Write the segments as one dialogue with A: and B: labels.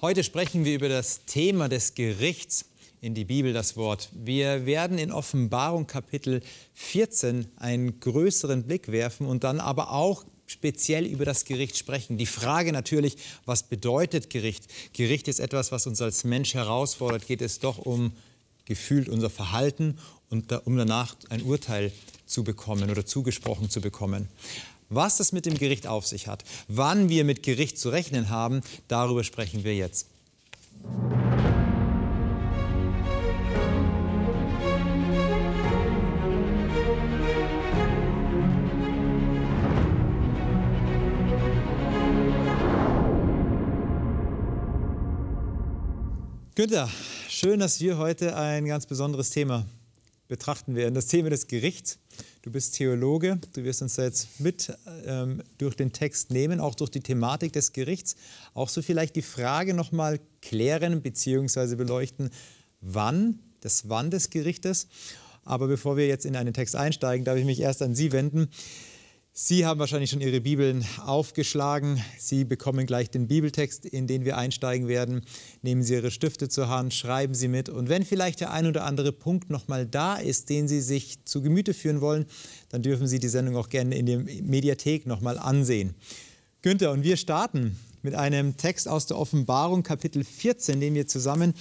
A: Heute sprechen wir über das Thema des Gerichts in die Bibel, das Wort. Wir werden in Offenbarung Kapitel 14 einen größeren Blick werfen und dann aber auch speziell über das Gericht sprechen. Die Frage natürlich, was bedeutet Gericht? Gericht ist etwas, was uns als Mensch herausfordert. Geht es doch um gefühlt unser Verhalten und um danach ein Urteil zu bekommen oder zugesprochen zu bekommen. Was das mit dem Gericht auf sich hat, wann wir mit Gericht zu rechnen haben, darüber sprechen wir jetzt. Günther, schön, dass wir heute ein ganz besonderes Thema betrachten werden, das Thema des Gerichts. Du bist Theologe, du wirst uns jetzt mit ähm, durch den Text nehmen, auch durch die Thematik des Gerichts. Auch so vielleicht die Frage nochmal klären bzw. beleuchten, wann, das Wann des Gerichtes. Aber bevor wir jetzt in einen Text einsteigen, darf ich mich erst an Sie wenden. Sie haben wahrscheinlich schon Ihre Bibeln aufgeschlagen. Sie bekommen gleich den Bibeltext, in den wir einsteigen werden. Nehmen Sie Ihre Stifte zur Hand, schreiben Sie mit. Und wenn vielleicht der ein oder andere Punkt nochmal da ist, den Sie sich zu Gemüte führen wollen, dann dürfen Sie die Sendung auch gerne in der Mediathek nochmal ansehen. Günther, und wir starten mit einem Text aus der Offenbarung, Kapitel 14, den wir zusammen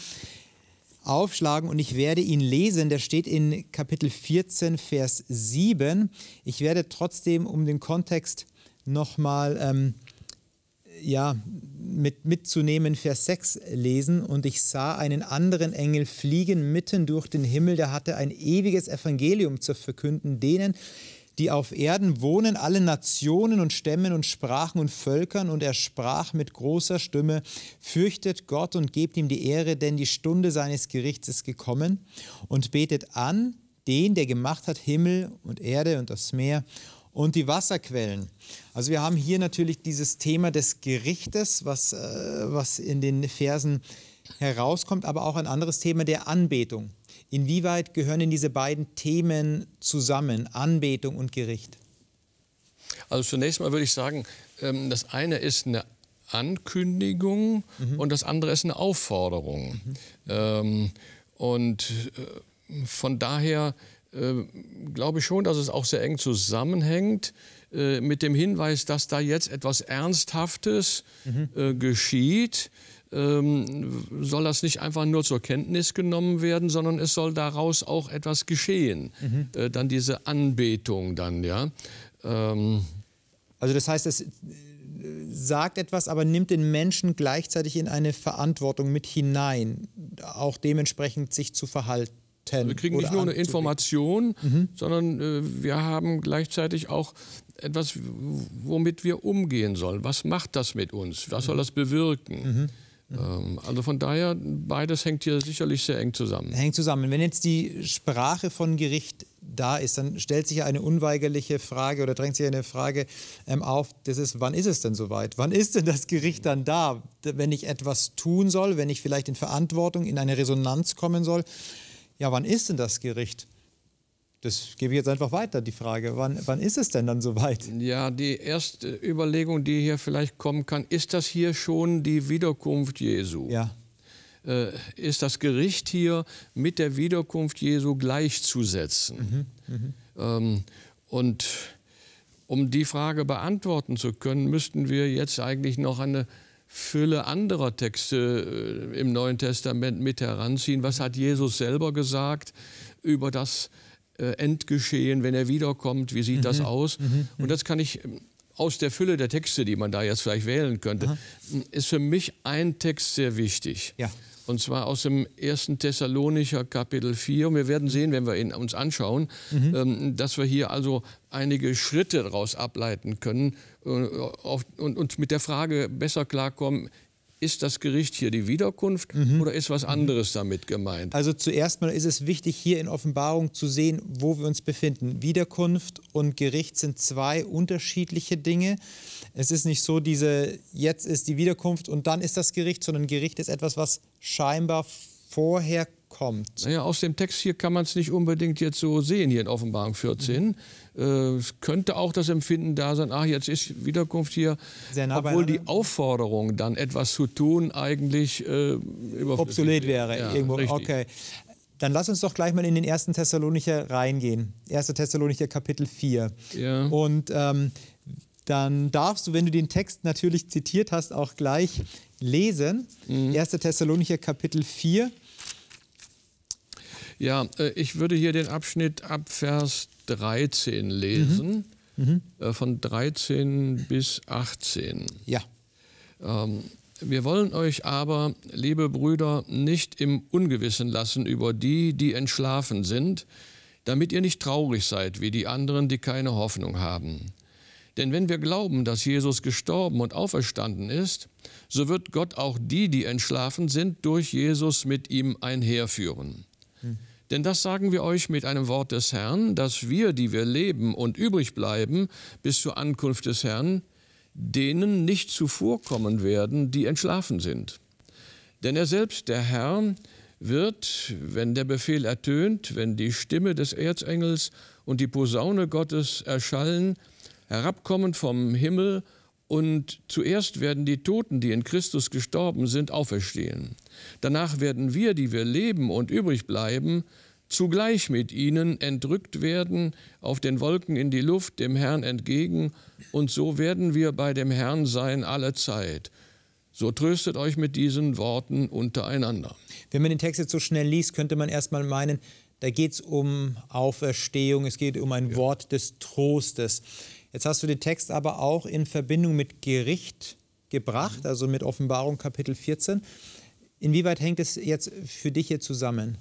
A: aufschlagen und ich werde ihn lesen. Der steht in Kapitel 14, Vers 7. Ich werde trotzdem, um den Kontext nochmal ähm, ja, mit, mitzunehmen, Vers 6 lesen. Und ich sah einen anderen Engel fliegen mitten durch den Himmel, der hatte ein ewiges Evangelium zu verkünden, denen, die auf Erden wohnen, alle Nationen und Stämmen und Sprachen und Völkern. Und er sprach mit großer Stimme, fürchtet Gott und gebt ihm die Ehre, denn die Stunde seines Gerichts ist gekommen. Und betet an den, der gemacht hat Himmel und Erde und das Meer und die Wasserquellen. Also wir haben hier natürlich dieses Thema des Gerichtes, was, äh, was in den Versen herauskommt, aber auch ein anderes Thema der Anbetung. Inwieweit gehören denn diese beiden Themen zusammen, Anbetung und Gericht?
B: Also zunächst mal würde ich sagen, ähm, das eine ist eine Ankündigung mhm. und das andere ist eine Aufforderung. Mhm. Ähm, und äh, von daher äh, glaube ich schon, dass es auch sehr eng zusammenhängt äh, mit dem Hinweis, dass da jetzt etwas Ernsthaftes mhm. geschieht ähm, soll das nicht einfach nur zur Kenntnis genommen werden, sondern es soll daraus auch etwas geschehen. Mhm. Äh, dann diese Anbetung dann, ja.
A: Ähm, also das heißt, es äh, sagt etwas, aber nimmt den Menschen gleichzeitig in eine Verantwortung mit hinein, auch dementsprechend sich zu verhalten.
B: Wir kriegen nicht nur eine Information, mhm. sondern äh, wir haben gleichzeitig auch etwas, womit wir umgehen sollen. Was macht das mit uns? Was soll das bewirken? Mhm. Ähm, also von daher, beides hängt hier sicherlich sehr eng zusammen.
A: Hängt zusammen. Wenn jetzt die Sprache von Gericht da ist, dann stellt sich ja eine unweigerliche Frage oder drängt sich eine Frage ähm, auf, das ist, wann ist es denn soweit? Wann ist denn das Gericht dann da? Wenn ich etwas tun soll, wenn ich vielleicht in Verantwortung, in eine Resonanz kommen soll, ja, wann ist denn das Gericht? Das gebe ich jetzt einfach weiter, die Frage. Wann, wann ist es denn dann soweit?
B: Ja, die erste Überlegung, die hier vielleicht kommen kann, ist das hier schon die Wiederkunft Jesu?
A: Ja.
B: Äh, ist das Gericht hier mit der Wiederkunft Jesu gleichzusetzen? Mhm, mhm. ähm, und um die Frage beantworten zu können, müssten wir jetzt eigentlich noch eine Fülle anderer Texte äh, im Neuen Testament mit heranziehen. Was hat Jesus selber gesagt über das Endgeschehen, wenn er wiederkommt, wie sieht mhm. das aus? Mhm. mhm. Und das kann ich ähm, aus der Fülle der Texte, die man da jetzt vielleicht wählen könnte, Aha. ist für mich ein Text sehr wichtig.
A: Ja.
B: Und zwar aus dem 1. Thessalonicher Kapitel 4. Und wir werden sehen, wenn wir ihn uns anschauen, mhm. ähm, dass wir hier also einige Schritte daraus ableiten können äh, und uns mit der Frage besser klarkommen, ist das Gericht hier die Wiederkunft mhm. oder ist was anderes damit gemeint?
A: Also zuerst mal ist es wichtig, hier in Offenbarung zu sehen, wo wir uns befinden. Wiederkunft und Gericht sind zwei unterschiedliche Dinge. Es ist nicht so, diese jetzt ist die Wiederkunft und dann ist das Gericht, sondern Gericht ist etwas, was scheinbar vorher kommt.
B: Naja, aus dem Text hier kann man es nicht unbedingt jetzt so sehen, hier in Offenbarung 14. Mhm. Äh, könnte auch das Empfinden da sein, ach, jetzt ist Wiederkunft hier, nah obwohl die Aufforderung, dann etwas zu tun, eigentlich äh,
A: obsolet wäre. Ja, irgendwo. Okay. Dann lass uns doch gleich mal in den ersten Thessalonicher reingehen. 1. Thessalonicher Kapitel 4. Ja. Und ähm, dann darfst du, wenn du den Text natürlich zitiert hast, auch gleich lesen. Mhm. 1. Thessalonicher Kapitel 4.
B: Ja, äh, ich würde hier den Abschnitt ab Vers 13 lesen, mhm. Mhm. Äh, von 13 bis 18.
A: Ja.
B: Ähm, wir wollen euch aber, liebe Brüder, nicht im Ungewissen lassen über die, die entschlafen sind, damit ihr nicht traurig seid wie die anderen, die keine Hoffnung haben. Denn wenn wir glauben, dass Jesus gestorben und auferstanden ist, so wird Gott auch die, die entschlafen sind, durch Jesus mit ihm einherführen. Denn das sagen wir euch mit einem Wort des Herrn, dass wir, die wir leben und übrig bleiben bis zur Ankunft des Herrn, denen nicht zuvorkommen werden, die entschlafen sind. Denn er selbst, der Herr, wird, wenn der Befehl ertönt, wenn die Stimme des Erzengels und die Posaune Gottes erschallen, herabkommen vom Himmel und zuerst werden die Toten, die in Christus gestorben sind, auferstehen. Danach werden wir, die wir leben und übrig bleiben, zugleich mit ihnen entrückt werden auf den Wolken in die Luft dem Herrn entgegen, und so werden wir bei dem Herrn sein alle Zeit. So tröstet euch mit diesen Worten untereinander.
A: Wenn man den Text jetzt so schnell liest, könnte man erstmal meinen, da geht es um Auferstehung, es geht um ein ja. Wort des Trostes. Jetzt hast du den Text aber auch in Verbindung mit Gericht gebracht, also mit Offenbarung Kapitel 14. Inwieweit hängt es jetzt für dich hier zusammen?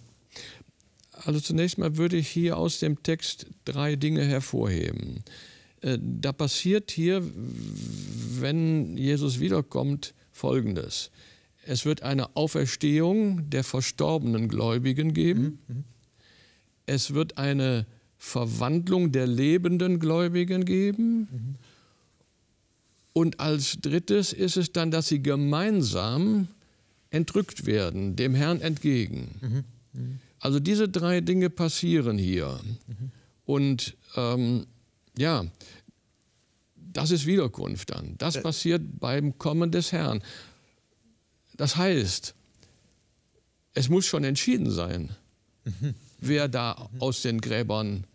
B: Also zunächst mal würde ich hier aus dem Text drei Dinge hervorheben. Äh, da passiert hier, wenn Jesus wiederkommt, Folgendes. Es wird eine Auferstehung der verstorbenen Gläubigen geben. Mhm. mhm. Es wird eine Verwandlung der lebenden Gläubigen geben. Mhm. Und als drittes ist es dann, dass sie gemeinsam entrückt werden, dem Herrn entgegen. Mhm. Mhm. Also diese drei Dinge passieren hier. Mhm. Und ähm, ja, das ist Wiederkunft dann. Das passiert beim Kommen des Herrn. Das heißt, es muss schon entschieden sein, mhm. wer da mhm. aus den Gräbern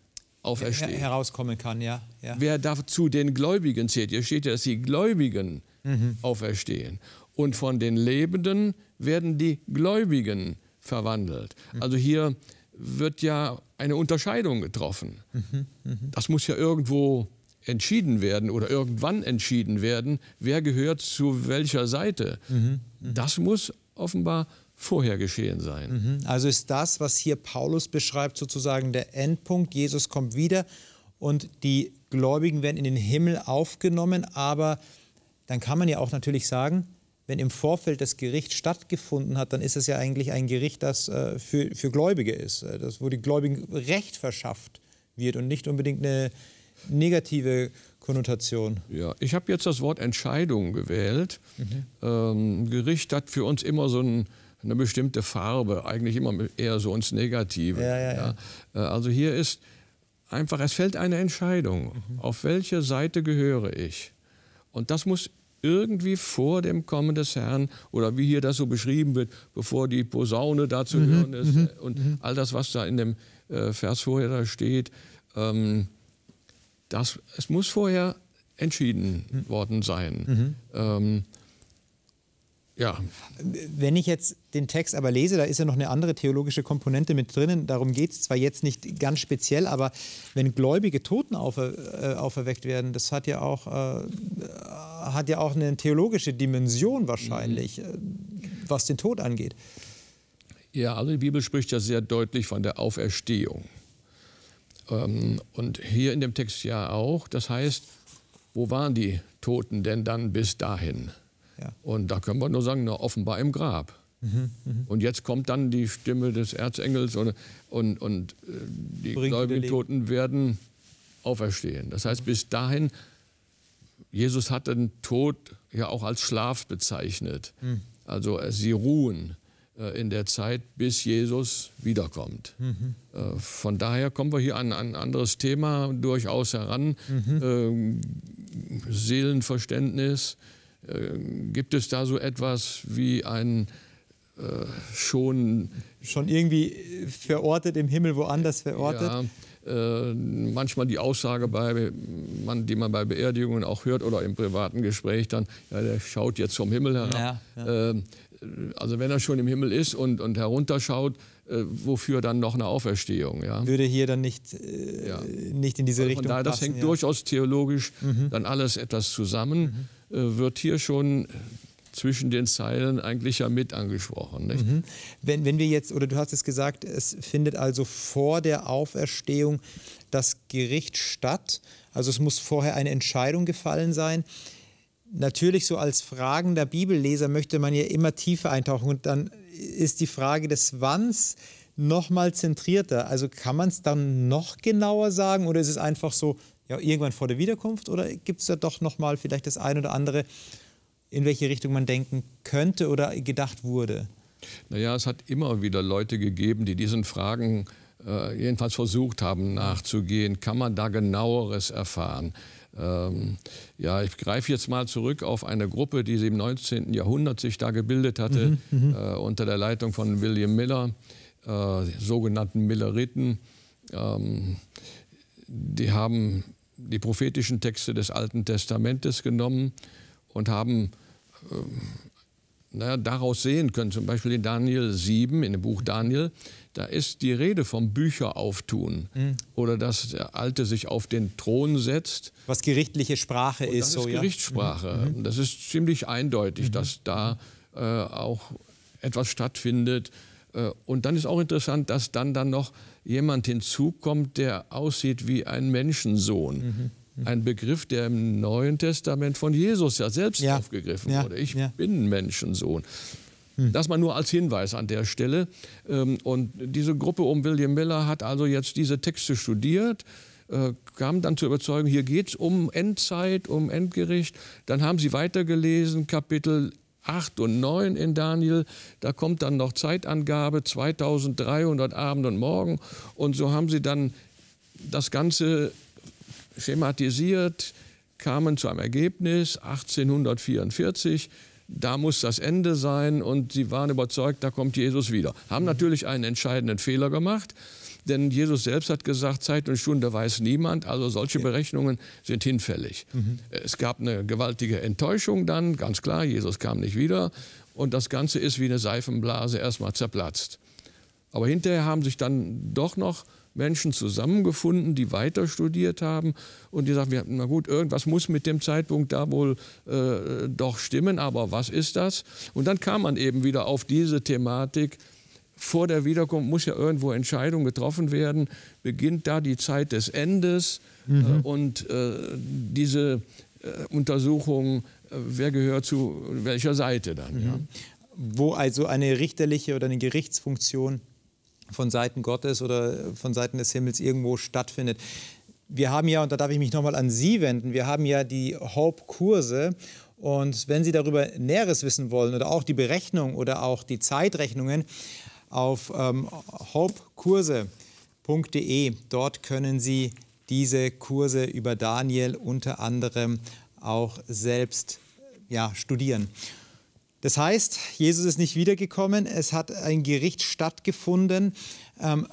B: aufersteht. Her
A: herauskommen kann, ja. ja.
B: Wer da zu den Gläubigen zählt. Hier steht ja, dass die Gläubigen mhm. auferstehen. Und von den Lebenden werden die Gläubigen auferstehen verwandelt. Also hier wird ja eine Unterscheidung getroffen. Das muss ja irgendwo entschieden werden oder irgendwann entschieden werden, wer gehört zu welcher Seite. Das muss offenbar vorher geschehen sein.
A: Also ist das, was hier Paulus beschreibt, sozusagen der Endpunkt. Jesus kommt wieder und die Gläubigen werden in den Himmel aufgenommen, aber dann kann man ja auch natürlich sagen, wenn im Vorfeld das Gericht stattgefunden hat, dann ist es ja eigentlich ein Gericht, das äh, für, für Gläubige ist, äh, das, wo die Gläubigen Recht verschafft wird und nicht unbedingt eine negative Konnotation.
B: Ja, ich habe jetzt das Wort Entscheidung gewählt. Mhm. Ähm, Gericht hat für uns immer so ein, eine bestimmte Farbe, eigentlich immer eher so ins Negative. Ja, ja, ja. Äh, also hier ist einfach, es fällt eine Entscheidung. Mhm. Auf welche Seite gehöre ich? Und das muss irgendwie vor dem Kommen des Herrn oder wie hier das so beschrieben wird, bevor die Posaune da zu mhm, hören ist mhm, und mhm. all das, was da in dem äh, Vers vorher da steht, ähm, das, es muss vorher entschieden mhm. worden sein. Mhm. Ähm,
A: ja. Wenn ich jetzt den Text aber lese, da ist ja noch eine andere theologische Komponente mit drinnen. Darum geht es zwar jetzt nicht ganz speziell, aber wenn gläubige Toten aufer, äh, auferweckt werden, das hat ja auch, äh, hat ja auch eine theologische Dimension wahrscheinlich, mhm. Äh, was den Tod angeht.
B: Ja, also die Bibel spricht ja sehr deutlich von der Auferstehung. Ähm, und hier in dem Text ja auch. Das heißt, wo waren die Toten denn dann bis dahin? Ja. Und da können wir nur sagen, na, offenbar im Grab. Mhm, mh. Und jetzt kommt dann die Stimme des Erzengels und, und, und äh, die Bringt gläubigen Toten werden auferstehen. Das heißt, bis dahin, Jesus hat den Tod ja auch als Schlaf bezeichnet. Mhm. Also äh, sie ruhen. äh, in der Zeit, bis Jesus wiederkommt. Mhm. Äh, von daher kommen wir hier an ein anderes Thema durchaus heran. Mhm. Äh, Seelenverständnis. Äh, gibt es da so etwas wie ein äh, schon.
A: Schon irgendwie verortet im Himmel, woanders verortet?
B: Ja, äh, manchmal die Aussage, bei, man, die man bei Beerdigungen auch hört oder im privaten Gespräch dann, ja, der schaut jetzt vom Himmel herab. Ja, ja. Äh, also wenn er schon im Himmel ist und, und herunterschaut, äh, wofür dann noch eine Auferstehung? Ja?
A: Würde hier dann nicht, äh, ja. nicht in diese Richtung
B: daher, Das hängt ja. durchaus theologisch mhm. dann alles etwas zusammen, mhm. äh, wird hier schon zwischen den Zeilen eigentlich ja mit angesprochen. Mhm.
A: Wenn, wenn wir jetzt, oder du hast es gesagt, es findet also vor der Auferstehung das Gericht statt. Also es muss vorher eine Entscheidung gefallen sein natürlich so als fragender Bibelleser möchte man ja immer tiefer eintauchen und dann ist die Frage des Wanns noch mal zentrierter. Also kann man es dann noch genauer sagen oder ist es einfach so, ja, irgendwann vor der Wiederkunft oder gibt es da doch noch mal vielleicht das ein oder andere, in welche Richtung man denken könnte oder gedacht wurde?
B: Naja, es hat immer wieder Leute gegeben, die diesen Fragen äh, jedenfalls versucht haben nachzugehen. Kann man da genaueres erfahren? Ähm, ja, ich greife jetzt mal zurück auf eine Gruppe, die sie im 19. Jahrhundert sich da gebildet hatte, mhm, mhm, äh, unter der Leitung von William Miller, äh, sogenannten Milleriten. Ähm, die haben die prophetischen Texte des Alten Testamentes genommen und haben äh, naja, daraus sehen können, zum Beispiel in Daniel 7, in dem Buch Daniel, da ist die Rede vom Bücherauftun mhm. oder dass der Alte sich auf den Thron setzt.
A: Was gerichtliche Sprache ist.
B: Das
A: so,
B: ist Gerichtssprache. Mhm. mhm. Das ist ziemlich eindeutig, mhm. dass da äh, auch etwas stattfindet. Äh, und dann ist auch interessant, dass dann, dann noch jemand hinzukommt, der aussieht wie ein Menschensohn. Ein Begriff, der im Neuen Testament von Jesus ja selbst ja. aufgegriffen ja. wurde. Ich ja. bin Menschensohn. Hm. Das mal nur als Hinweis an der Stelle. Ähm, und diese Gruppe um William Miller hat also jetzt diese Texte studiert, äh, kam dann zur Überzeugung, hier geht es um Endzeit, um Endgericht. Dann haben sie weitergelesen, Kapitel 8 und 9 in Daniel. Da kommt dann noch Zeitangabe, 2300 Abend und Morgen. Und so haben sie dann das Ganze schematisiert, kamen zu einem Ergebnis 1844. Da muss das Ende sein und sie waren überzeugt, da kommt Jesus wieder. Haben natürlich einen entscheidenden Fehler gemacht, denn Jesus selbst hat gesagt, Zeit und Stunde weiß niemand, also solche Berechnungen sind hinfällig. Mhm. Es gab eine gewaltige Enttäuschung dann, ganz klar, Jesus kam nicht wieder und das Ganze ist wie eine Seifenblase erstmal zerplatzt. Aber hinterher haben sich dann doch noch Menschen zusammengefunden, die weiter studiert haben und die sagen, na gut, irgendwas muss mit dem Zeitpunkt da wohl äh, doch stimmen, aber was ist das? Und dann kam man eben wieder auf diese Thematik, vor der Wiederkunft muss ja irgendwo Entscheidung getroffen werden, beginnt da die Zeit des Endes mhm. äh, und äh, diese äh, Untersuchung, äh, wer gehört zu welcher Seite dann. Mhm. Ja.
A: Wo also eine richterliche oder eine Gerichtsfunktion von Seiten Gottes oder von Seiten des Himmels irgendwo stattfindet. Wir haben ja, und da darf ich mich nochmal an Sie wenden, wir haben ja die Hope-Kurse und wenn Sie darüber Näheres wissen wollen oder auch die Berechnung oder auch die Zeitrechnungen auf ähm, hopekurse.de, dort können Sie diese Kurse über Daniel unter anderem auch selbst ja, studieren. Das heißt, Jesus ist nicht wiedergekommen, es hat ein Gericht stattgefunden. Ähm,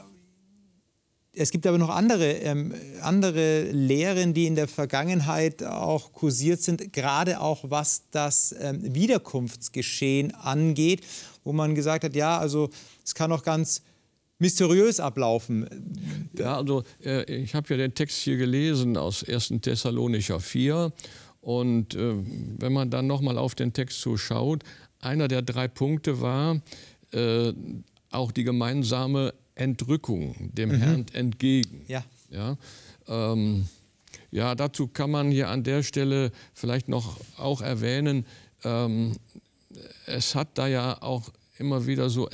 A: es gibt aber noch andere, ähm, andere Lehren, die in der Vergangenheit auch kursiert sind, gerade auch was das ähm, Wiederkunftsgeschehen angeht, wo man gesagt hat, ja, also es kann auch ganz mysteriös ablaufen.
B: Ja, also äh, ich habe ja den Text hier gelesen aus 1. Thessalonicher 4 und äh, wenn man dann nochmal auf den Text so schaut, einer der drei Punkte war äh, auch die gemeinsame Entrückung dem mhm. Herrn entgegen. Ja. Ja, ähm, ja, dazu kann man hier an der Stelle vielleicht noch auch erwähnen, ähm, es hat da ja auch immer wieder so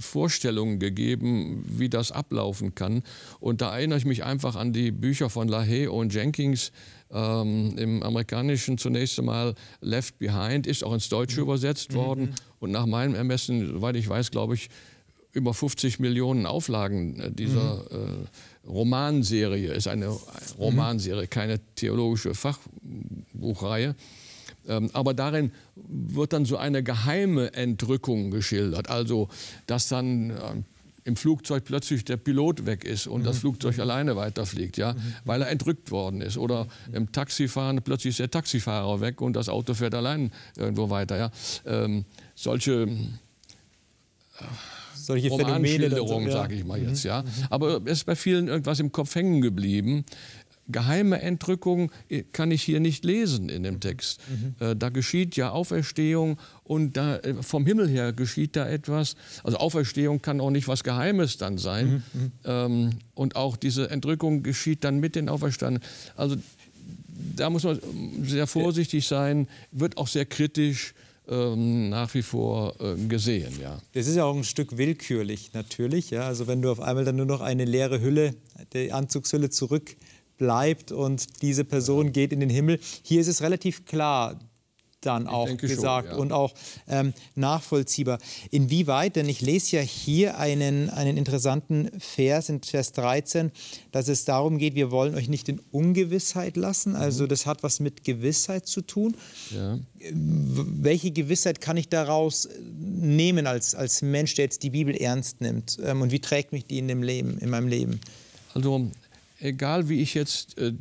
B: Vorstellungen gegeben, wie das ablaufen kann. Und da erinnere ich mich einfach an die Bücher von LaHaye und Jenkins. Ähm, Im Amerikanischen zunächst einmal Left Behind, ist auch ins Deutsche mhm. übersetzt worden. Mhm. Und nach meinem Ermessen, soweit ich weiß, glaube ich, über 50 Millionen Auflagen äh, dieser mhm. äh, Romanserie. Ist eine Romanserie, keine theologische Fachbuchreihe. Ähm, aber darin wird dann so eine geheime Entrückung geschildert. Also, dass dann äh, im Flugzeug plötzlich der Pilot weg ist und mhm. das Flugzeug alleine weiterfliegt, ja, mhm. weil er entrückt worden ist. Oder im Taxifahren plötzlich ist der Taxifahrer weg und das Auto fährt allein irgendwo weiter. Ja. Ähm, solche äh,
A: solche Phänomene,
B: so, ja. sage ich mal jetzt, mhm. ja. Aber es ist bei vielen irgendwas im Kopf hängen geblieben geheime Entrückung äh, kann ich hier nicht lesen in dem Text. Mhm. Äh, da geschieht ja Auferstehung und da, äh, vom Himmel her geschieht da etwas. Also Auferstehung kann auch nicht was Geheimes dann sein. Mhm. mhm. Ähm, und auch diese Entrückung geschieht dann mit den Auferstandenen. Also da muss man sehr vorsichtig sein, wird auch sehr kritisch ähm, nach wie vor äh, gesehen. Ja.
A: Das ist ja auch ein Stück willkürlich natürlich. Ja? Also wenn du auf einmal dann nur noch eine leere Hülle, die Anzugshülle zurück bleibt und diese Person geht in den Himmel. Hier ist es relativ klar dann auch gesagt schon, ja. und auch ähm, nachvollziehbar. Inwieweit, denn ich lese ja hier einen, einen interessanten Vers in Vers 13, dass es darum geht, wir wollen euch nicht in Ungewissheit lassen. Also mhm. das hat was mit Gewissheit zu tun. Ja. Welche Gewissheit kann ich daraus nehmen als, als Mensch, der jetzt die Bibel ernst nimmt? Ähm, und wie trägt mich die in, dem Leben, in meinem Leben?
B: Also egal wie ich jetzt äh,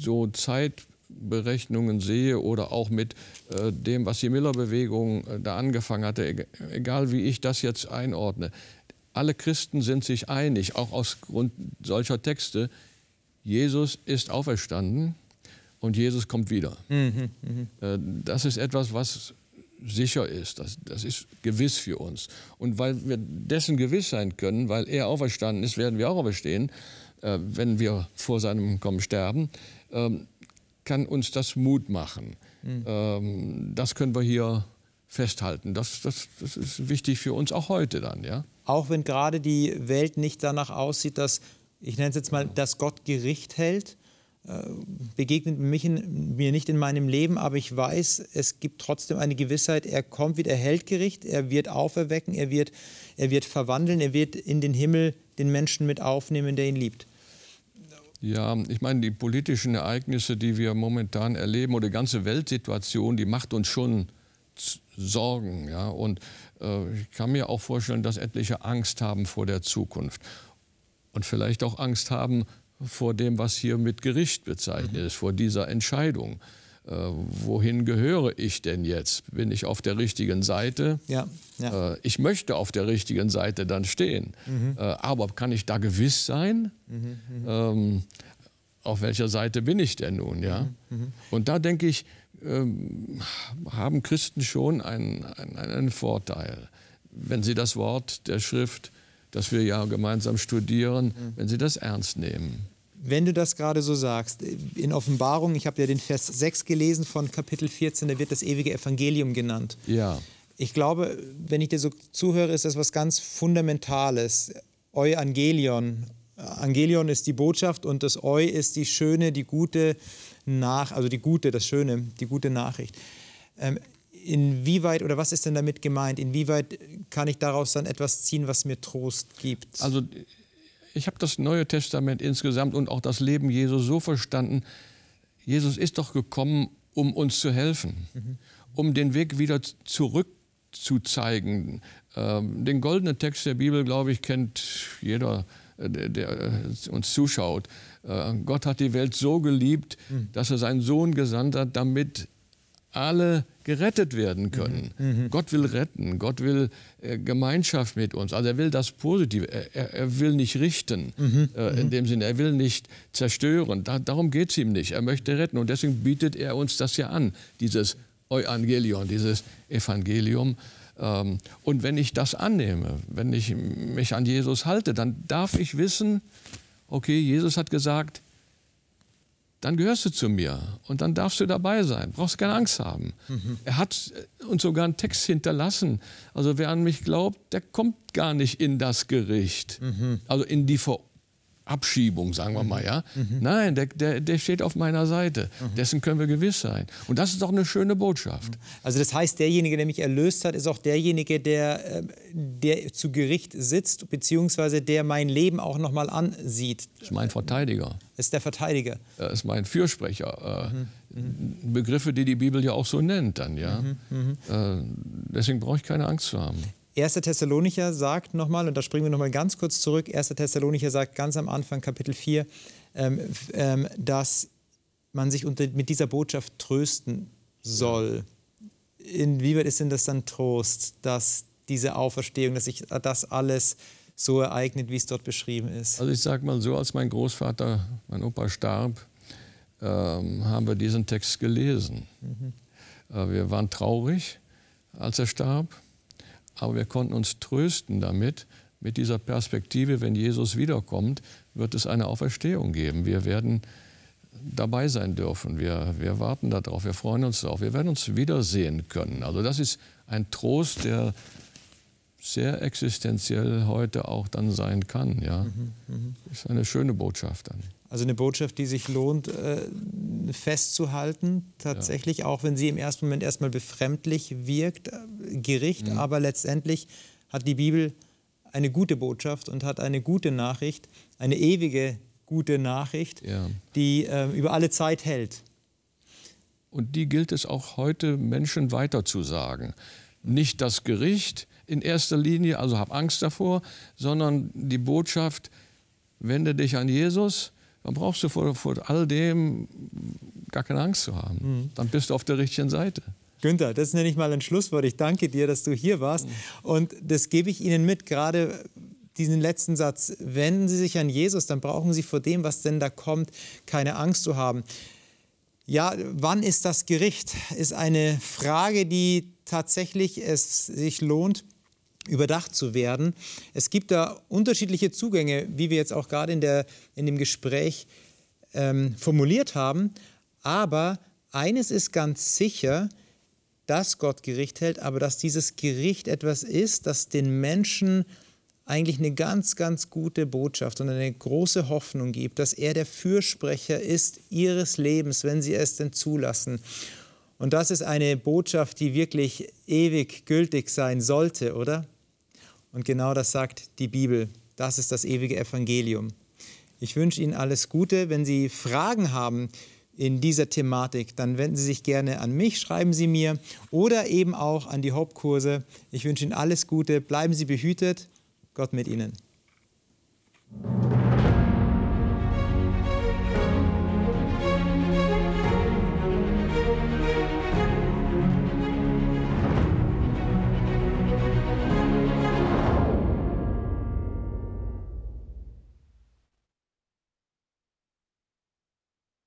B: so Zeitberechnungen sehe oder auch mit äh, dem, was die Miller-Bewegung äh, da angefangen hatte, egal wie ich das jetzt einordne, alle Christen sind sich einig, auch aus Grund solcher Texte, Jesus ist auferstanden und Jesus kommt wieder. Mhm, mh. Äh, das ist etwas, was sicher ist. Das, das ist gewiss für uns. Und weil wir dessen gewiss sein können, weil er auferstanden ist, werden wir auch auferstehen. Äh, wenn wir vor seinem Kommen sterben, ähm, kann uns das Mut machen. Mhm. das können wir hier festhalten. Das, das, das ist wichtig für uns auch heute dann. Ja?
A: Auch wenn gerade die Welt nicht danach aussieht, dass, ich nenne es jetzt mal, dass Gott Gericht hält, äh, begegnet mich in, mir nicht in meinem Leben, aber ich weiß, es gibt trotzdem eine Gewissheit, er kommt wieder, er hält Gericht, er wird auferwecken, er wird, er wird verwandeln, er wird in den Himmel den Menschen mit aufnehmen, der ihn liebt.
B: Ja, ich meine, die politischen Ereignisse, die wir momentan erleben, oder die ganze Weltsituation, die macht uns schon Sorgen. Ja? Und äh, ich kann mir auch vorstellen, dass etliche Angst haben vor der Zukunft. Und vielleicht auch Angst haben vor dem, was hier mit Gericht bezeichnet mhm. ist, vor dieser Entscheidung äh, wohin gehöre ich denn jetzt? Bin ich auf der richtigen Seite? Ja, ja. Äh, ich möchte auf der richtigen Seite dann stehen. Mhm. Äh, aber kann ich da gewiss sein? Mhm, mhm. ähm, auf welcher Seite bin ich denn nun? Ja? Mhm, mhm. Und da denke ich, ähm, haben Christen schon einen, einen, einen Vorteil, wenn sie das Wort der Schrift, das wir ja gemeinsam studieren, mhm. wenn sie das ernst nehmen
A: wenn du das gerade so sagst, in Offenbarung, ich habe ja den Vers 6 gelesen von Kapitel 14, da wird das ewige Evangelium genannt. Ja. Ich glaube, wenn ich dir so zuhöre, ist das was ganz Fundamentales. Euangelion. Angelion ist die Botschaft und das Eu ist die schöne, die gute Nach, also die gute, das Schöne, die gute Nachricht. Ähm, inwieweit oder was ist denn damit gemeint? Inwieweit kann ich daraus dann etwas ziehen, was mir Trost gibt?
B: Also ich habe das Neue Testament insgesamt und auch das Leben Jesu so verstanden, Jesus ist doch gekommen, um uns zu helfen, mhm. um den Weg wieder zurückzuzeigen. Ähm, den goldenen Text der Bibel, glaube ich, kennt jeder, äh, der, der äh, uns zuschaut. Äh, Gott hat die Welt so geliebt, mhm. dass er seinen Sohn gesandt hat, damit alle gerettet werden können. Mhm. mhm. Gott will retten, Gott will äh, Gemeinschaft mit uns. Also er will das Positive, er, er will nicht richten mhm. äh, in mhm. dem Sinne, er will nicht zerstören. Da, darum geht es ihm nicht. Er möchte retten und deswegen bietet er uns das ja an, dieses Evangelion, dieses Evangelium. Ähm, und wenn ich das annehme, wenn ich mich an Jesus halte, dann darf ich wissen, okay, Jesus hat gesagt, dann gehörst du zu mir und dann darfst du dabei sein. Brauchst keine Angst haben. Mhm. Er hat uns sogar einen Text hinterlassen. Also wer an mich glaubt, der kommt gar nicht in das Gericht. Mhm. Also in die Ver Abschiebung, sagen wir mal, ja. Mhm. Nein, der, der, der steht auf meiner Seite. Mhm. Dessen können wir gewiss sein. Und das ist doch eine schöne Botschaft.
A: Also das heißt, derjenige, der mich erlöst hat, ist auch derjenige, der, ähm, der zu Gericht sitzt, beziehungsweise der mein Leben auch noch mal ansieht.
B: Das ist mein Verteidiger.
A: Ist der Verteidiger.
B: Das ist mein Fürsprecher. Mhm. mhm. Begriffe, die die Bibel ja auch so nennt dann, ja. Mhm. Mhm. Äh, deswegen brauche ich keine Angst zu haben.
A: 1. Thessalonicher sagt nochmal, und da springen wir nochmal ganz kurz zurück, 1. Thessalonicher sagt ganz am Anfang, Kapitel 4, ähm, ähm, dass man sich unter, mit dieser Botschaft trösten soll. Inwieweit ist denn das dann Trost, dass diese Auferstehung, dass sich das alles so ereignet, wie es dort beschrieben ist?
B: Also ich sage mal so, als mein Großvater, mein Opa starb, ähm, haben wir diesen Text gelesen. Mhm. Äh, wir waren traurig, als er starb aber wir konnten uns trösten damit, mit dieser Perspektive, wenn Jesus wiederkommt, wird es eine Auferstehung geben. Wir werden dabei sein dürfen. Wir, wir warten darauf, wir freuen uns darauf. Wir werden uns wiedersehen können. Also das ist ein Trost, der sehr existenziell heute auch dann sein kann. Ja. Mhm, mh. Ist eine schöne Botschaft dann.
A: Also eine Botschaft, die sich lohnt äh, festzuhalten, tatsächlich, ja. auch wenn sie im ersten Moment erstmal befremdlich wirkt, äh, Gericht, mhm. aber letztendlich hat die Bibel eine gute Botschaft und hat eine gute Nachricht, eine ewige gute Nachricht, ja. die äh, über alle Zeit hält.
B: Und die gilt es auch heute Menschen weiterzusagen. Nicht das Gericht in erster Linie, also hab Angst davor, sondern die Botschaft, wende dich an Jesus, dann brauchst du vor, vor all dem gar keine Angst zu haben. Mhm. Dann bist du auf der richtigen Seite.
A: Günther, das nenne ich mal ein Schlusswort. Ich danke dir, dass du hier warst. Mhm. Und das gebe ich Ihnen mit, gerade diesen letzten Satz. Wenden Sie sich an Jesus, dann brauchen Sie vor dem, was denn da kommt, keine Angst zu haben. Ja, wann ist das Gericht? Ist eine Frage, die tatsächlich es sich lohnt, überdacht zu werden. Es gibt da unterschiedliche Zugänge, wie wir jetzt auch gerade in, der, in dem Gespräch ähm, formuliert haben. Aber eines ist ganz sicher, dass Gott Gericht hält, aber dass dieses Gericht etwas ist, das den Menschen eigentlich eine ganz, ganz gute Botschaft und eine große Hoffnung gibt, dass er der Fürsprecher ist ihres Lebens, wenn sie es denn zulassen. Und das ist eine Botschaft, die wirklich ewig gültig sein sollte, oder? Und genau das sagt die Bibel. Das ist das ewige Evangelium. Ich wünsche Ihnen alles Gute. Wenn Sie Fragen haben in dieser Thematik, dann wenden Sie sich gerne an mich, schreiben Sie mir oder eben auch an die Hauptkurse. Ich wünsche Ihnen alles Gute. Bleiben Sie behütet. Gott mit Ihnen.